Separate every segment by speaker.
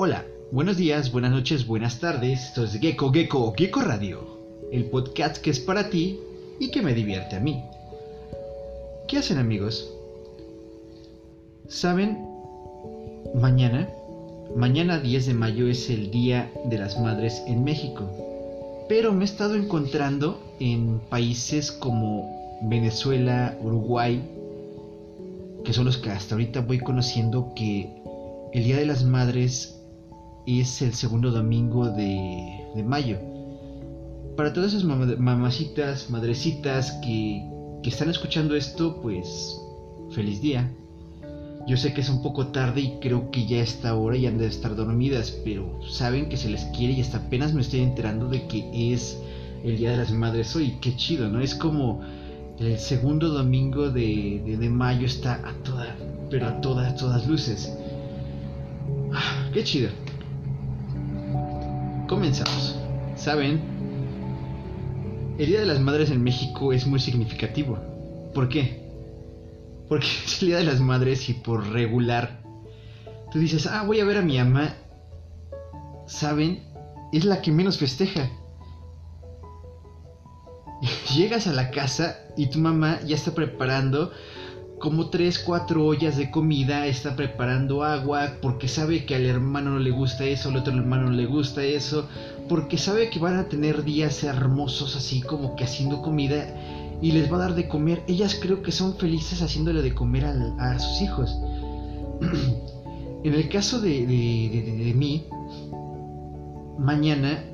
Speaker 1: Hola, buenos días, buenas noches, buenas tardes. Esto es Gecko Gecko Gecko Radio, el podcast que es para ti y que me divierte a mí. ¿Qué hacen amigos? ¿Saben? Mañana, mañana 10 de mayo es el Día de las Madres en México. Pero me he estado encontrando en países como Venezuela, Uruguay, que son los que hasta ahorita voy conociendo que el Día de las Madres es el segundo domingo de, mayo. Para todas esas mamacitas, madrecitas que, están escuchando esto, pues feliz día. Yo sé que es un poco tarde y creo que ya esta hora y han de estar dormidas, pero saben que se les quiere y hasta apenas me estoy enterando de que es el Día de las Madres hoy. Qué chido, ¿no? Es como el segundo domingo de, de, mayo está a toda, pero a todas, todas luces. Ah, qué chido. Comenzamos. ¿Saben? El Día de las Madres en México es muy significativo. ¿Por qué? Porque es el Día de las Madres y por regular tú dices, ah, voy a ver a mi mamá. ¿Saben? Es la que menos festeja. Llegas a la casa y tu mamá ya está preparando como tres, cuatro ollas de comida, está preparando agua, porque sabe que al hermano no le gusta eso, al otro hermano no le gusta eso, porque sabe que van a tener días hermosos así como que haciendo comida y les va a dar de comer. Ellas creo que son felices haciéndole de comer a, sus hijos. en el caso de, de, mí, mañana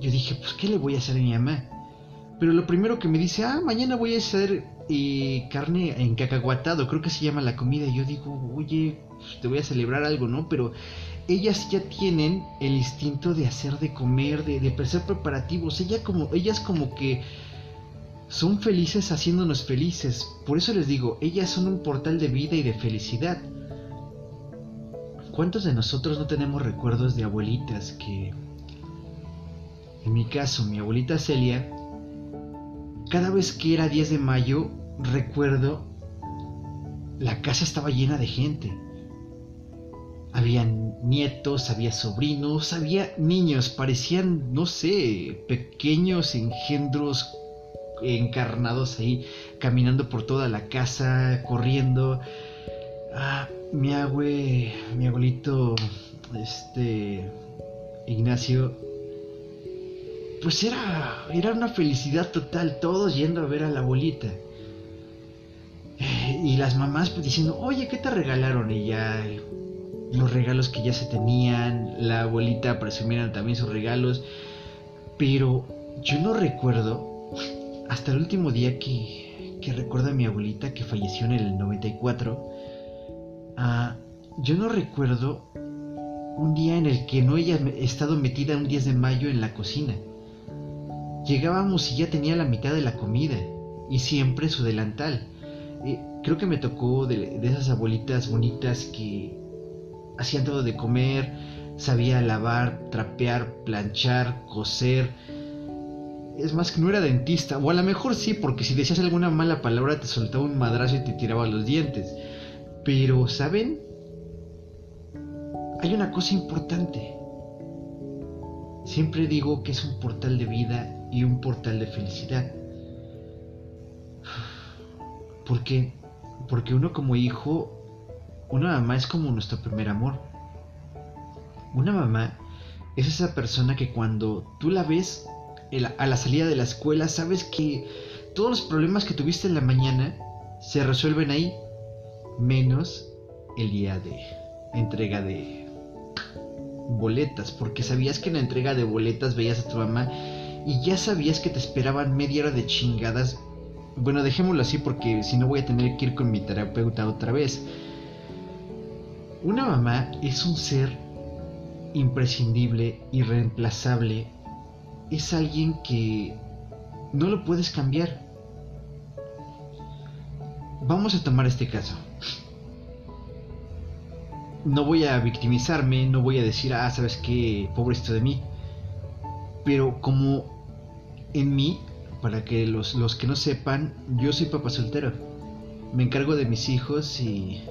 Speaker 1: yo dije, pues ¿qué le voy a hacer a mi mamá? Pero lo primero que me dice, ah, mañana voy a hacer eh, carne en cacahuatado, creo que se llama la comida. Y yo digo, oye, te voy a celebrar algo, ¿no? Pero ellas ya tienen el instinto de hacer de comer, de, de hacer preparativos. Ella como, ellas como que son felices haciéndonos felices. Por eso les digo, ellas son un portal de vida y de felicidad. ¿Cuántos de nosotros no tenemos recuerdos de abuelitas que... En mi caso, mi abuelita Celia cada vez que era 10 de mayo, recuerdo, la casa estaba llena de gente. Había nietos, había sobrinos, había niños, parecían, no sé, pequeños engendros encarnados ahí, caminando por toda la casa, corriendo. Ah, mi abue, mi abuelito, este, Ignacio, pues era, era una felicidad total, todos yendo a ver a la abuelita. Y las mamás pues diciendo, oye, ¿qué te regalaron? Y ya los regalos que ya se tenían, la abuelita presumieron también sus regalos. Pero yo no recuerdo, hasta el último día que, que recuerdo a mi abuelita que falleció en el 94, ah, yo no recuerdo un día en el que no haya estado metida un 10 de mayo en la cocina. Llegábamos y ya tenía la mitad de la comida y siempre su delantal. Creo que me tocó de, esas abuelitas bonitas que hacían todo de comer, sabía lavar, trapear, planchar, coser. Es más que no era dentista, o a lo mejor sí, porque si decías alguna mala palabra te soltaba un madrazo y te tiraba los dientes. Pero, ¿saben? Hay una cosa importante. Siempre digo que es un portal de vida y un portal de felicidad. ¿Por qué? Porque uno como hijo, una mamá es como nuestro primer amor. Una mamá es esa persona que cuando tú la ves a la salida de la escuela, sabes que todos los problemas que tuviste en la mañana se resuelven ahí, menos el día de entrega de boletas, porque sabías que en la entrega de boletas veías a tu mamá y ya sabías que te esperaban media hora de chingadas. Bueno, dejémoslo así porque si no voy a tener que ir con mi terapeuta otra vez. Una mamá es un ser imprescindible, irreemplazable. Es alguien que no lo puedes cambiar. Vamos a tomar este caso. No voy a victimizarme, no voy a decir, ah, sabes qué, pobrecito de mí. Pero como en mí, para que los, los que no sepan, yo soy papá soltero. Me encargo de mis hijos y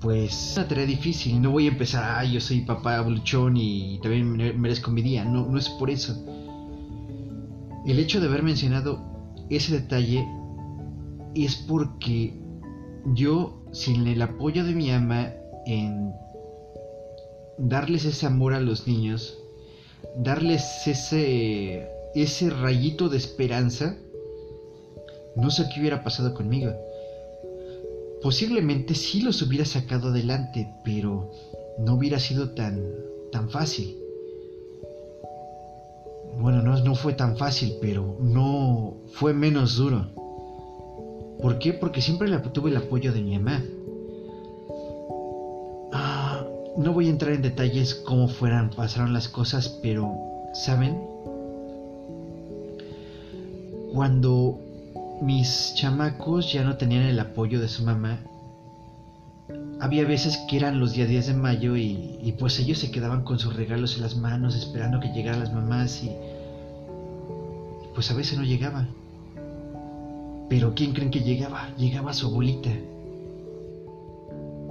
Speaker 1: pues una tarea difícil. No voy a empezar, ah, yo soy papá luchón y también merezco mi día. No, no es por eso. El hecho de haber mencionado ese detalle es porque yo, sin el apoyo de mi ama en darles ese amor a los niños, darles ese, ese rayito de esperanza, no sé qué hubiera pasado conmigo. Posiblemente sí los hubiera sacado adelante, pero no hubiera sido tan, tan fácil. Bueno, no, no fue tan fácil, pero no fue menos duro. ¿Por qué? Porque siempre tuve el apoyo de mi mamá. Ah, no voy a entrar en detalles cómo fueran, pasaron las cosas, pero, ¿saben? Cuando mis chamacos ya no tenían el apoyo de su mamá, había veces que eran los días 10 de mayo y, pues ellos se quedaban con sus regalos en las manos esperando que llegaran las mamás y pues a veces no llegaba. Pero ¿quién creen que llegaba? Llegaba su abuelita.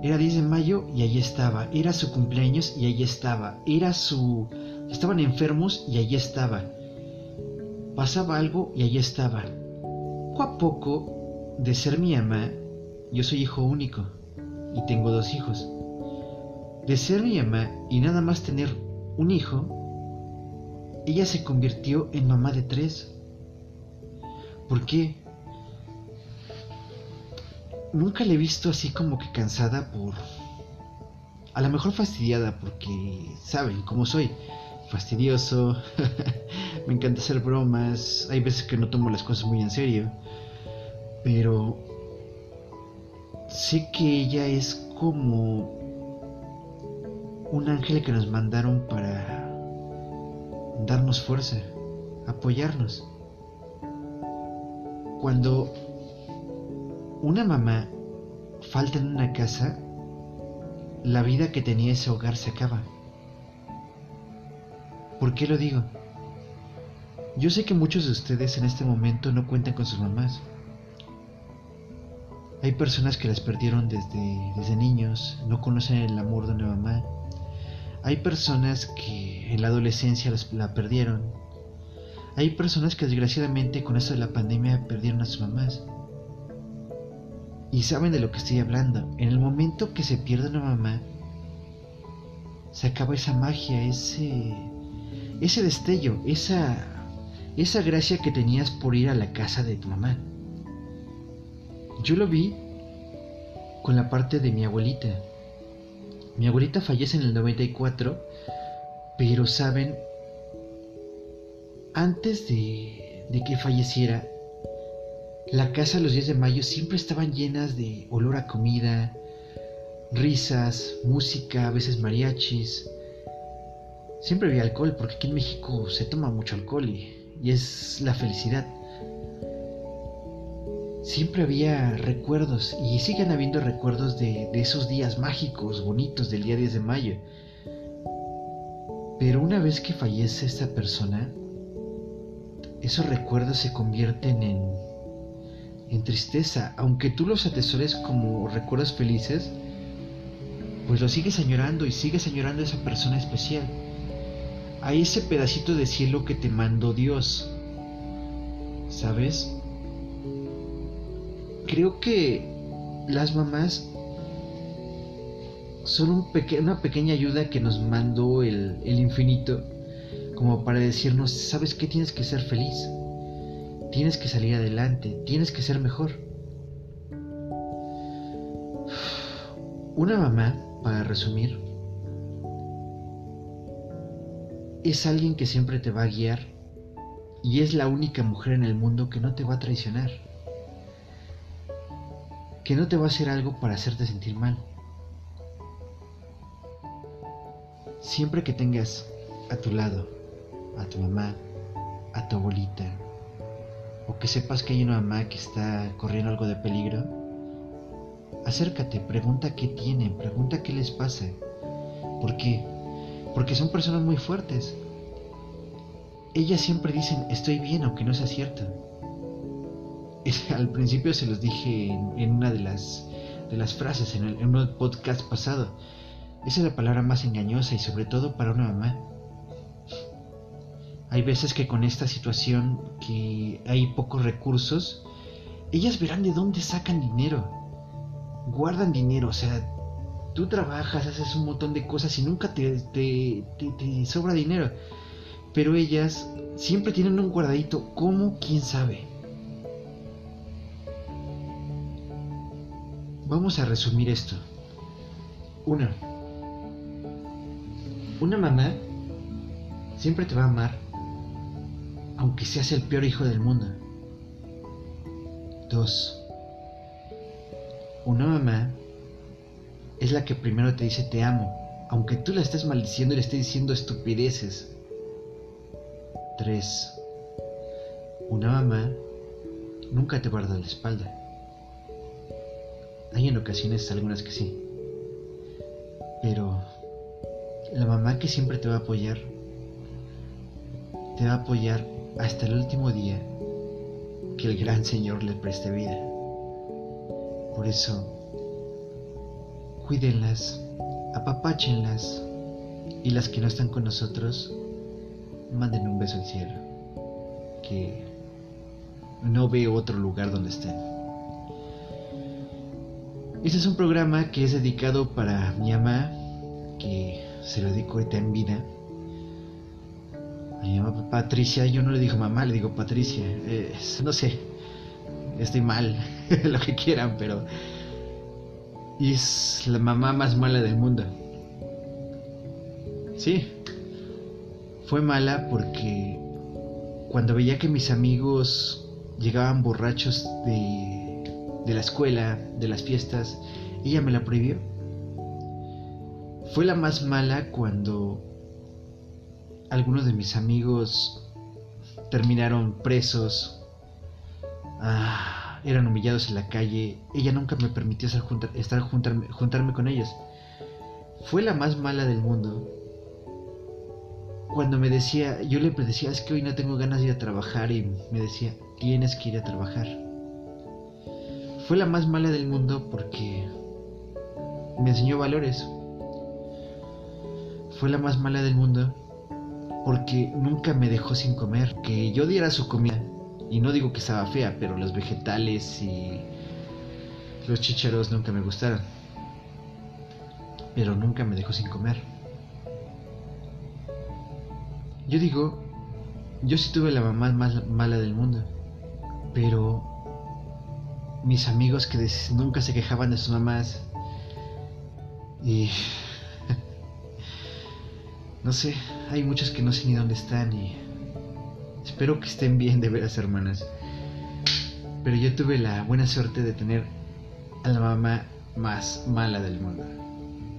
Speaker 1: Era 10 de mayo y allí estaba. Era su cumpleaños y allí estaba. Era su... Estaban enfermos y allí estaba. Pasaba algo y allí estaba. Poco a poco, de ser mi ama, yo soy hijo único y tengo dos hijos. De ser mi ama y nada más tener un hijo, ella se convirtió en mamá de tres. ¿Por qué? nunca le he visto así como que cansada por... A lo mejor fastidiada porque saben cómo soy. Fastidioso. me encanta hacer bromas. Hay veces que no tomo las cosas muy en serio. Pero... Sé que ella es como un ángel que nos mandaron para darnos fuerza, apoyarnos. Cuando una mamá falta en una casa, la vida que tenía ese hogar se acaba. ¿Por qué lo digo? Yo sé que muchos de ustedes en este momento no cuentan con sus mamás. Hay personas que las perdieron desde, desde niños, no conocen el amor de una mamá. Hay personas que en la adolescencia la perdieron. Hay personas que desgraciadamente con esto de la pandemia perdieron a sus mamás y saben de lo que estoy hablando. En el momento que se pierde una mamá, se acaba esa magia, ese, ese destello, esa, esa gracia que tenías por ir a la casa de tu mamá. Yo lo vi con la parte de mi abuelita. Mi abuelita fallece en el 94, pero saben, antes de, de que falleciera, la casa los días de mayo siempre estaban llenas de olor a comida, risas, música, a veces mariachis. Siempre había alcohol, porque aquí en México se toma mucho alcohol y, es la felicidad. Siempre había recuerdos y siguen habiendo recuerdos de, esos días mágicos, bonitos del día 10 de mayo. Pero una vez que fallece esta persona, esos recuerdos se convierten en en tristeza, aunque tú los atesores como recuerdos felices, pues lo sigues añorando y sigues añorando a esa persona especial, a ese pedacito de cielo que te mandó Dios. ¿Sabes? Creo que las mamás son un una pequeña ayuda que nos mandó el, el infinito como para decirnos, ¿sabes qué? Tienes que ser feliz. Tienes que salir adelante, tienes que ser mejor. Una mamá, para resumir, es alguien que siempre te va a guiar y es la única mujer en el mundo que no te va a traicionar, que no te va a hacer algo para hacerte sentir mal. Siempre que tengas a tu lado a tu mamá, a tu abuelita, o que sepas que hay una mamá que está corriendo algo de peligro, acércate, pregunta qué tienen, pregunta qué les pasa. ¿Por qué? Porque son personas muy fuertes. Ellas siempre dicen estoy bien aunque no sea cierto. al principio se los dije en, una de las de las frases en, en un podcast pasado. Esa es la palabra más engañosa y sobre todo para una mamá. Hay veces que con esta situación que hay pocos recursos, ellas verán de dónde sacan dinero. Guardan dinero, o sea, tú trabajas, haces un montón de cosas y nunca te, te, te, sobra dinero. Pero ellas siempre tienen un guardadito, ¿cómo? ¿Quién sabe? Vamos a resumir esto. Una. Una mamá siempre te va a amar, aunque seas el peor hijo del mundo. Dos. Una mamá es la que primero te dice te amo, aunque tú la estés maldiciendo y le estés diciendo estupideces. 3. Una mamá nunca te guarda la espalda. Hay en ocasiones algunas que sí. Pero la mamá que siempre te va a apoyar, te va a apoyar hasta el último día que el gran Señor le preste vida. Por eso, cuídenlas, apapáchenlas y las que no están con nosotros, manden un beso al cielo, que no veo otro lugar donde estén. Este es un programa que es dedicado para mi mamá, que se lo dedico ahorita en vida. Mi mamá Patricia, yo no le digo mamá, le digo Patricia. no sé, estoy mal, lo que quieran, pero y es la mamá más mala del mundo. Sí, fue mala porque cuando veía que mis amigos llegaban borrachos de, de la escuela, de las fiestas, ella me la prohibió. Fue la más mala cuando algunos de mis amigos terminaron presos. Ah, eran humillados en la calle, ella nunca me permitió estar, juntarme, juntarme con ellos. Fue la más mala del mundo. Cuando me decía, yo le decía, es que hoy no tengo ganas de ir a trabajar y me decía, tienes que ir a trabajar. Fue la más mala del mundo porque me enseñó valores. Fue la más mala del mundo porque nunca me dejó sin comer. Que yo diera su comida y no digo que estaba fea, pero los vegetales y los chicharos nunca me gustaron. Pero nunca me dejó sin comer. Yo digo, yo sí tuve la mamá más mala del mundo. Pero mis amigos que nunca se quejaban de sus mamás. Y... no sé, hay muchos que no sé ni dónde están y Espero que estén bien de veras, hermanas. Pero yo tuve la buena suerte de tener a la mamá más mala del mundo.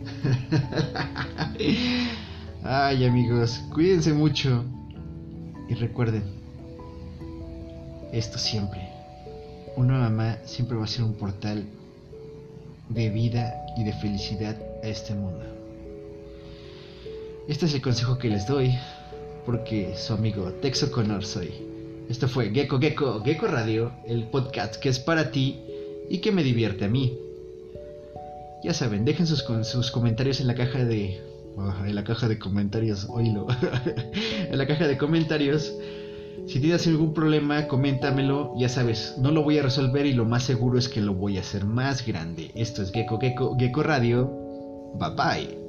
Speaker 1: Ay amigos, cuídense mucho y recuerden, esto siempre, una mamá siempre va a ser un portal de vida y de felicidad a este mundo. Este es el consejo que les doy porque su amigo Texo Connor soy. Esto fue Gecko Gecko Gecko Radio, el podcast que es para ti y que me divierte a mí. Ya saben, dejen sus, sus comentarios en la caja de... Oh, en la caja de comentarios, oílo. en la caja de comentarios. Si tienes algún problema, coméntamelo. Ya sabes, no lo voy a resolver y lo más seguro es que lo voy a hacer más grande. Esto es Gecko Gecko Gecko Radio. Bye bye.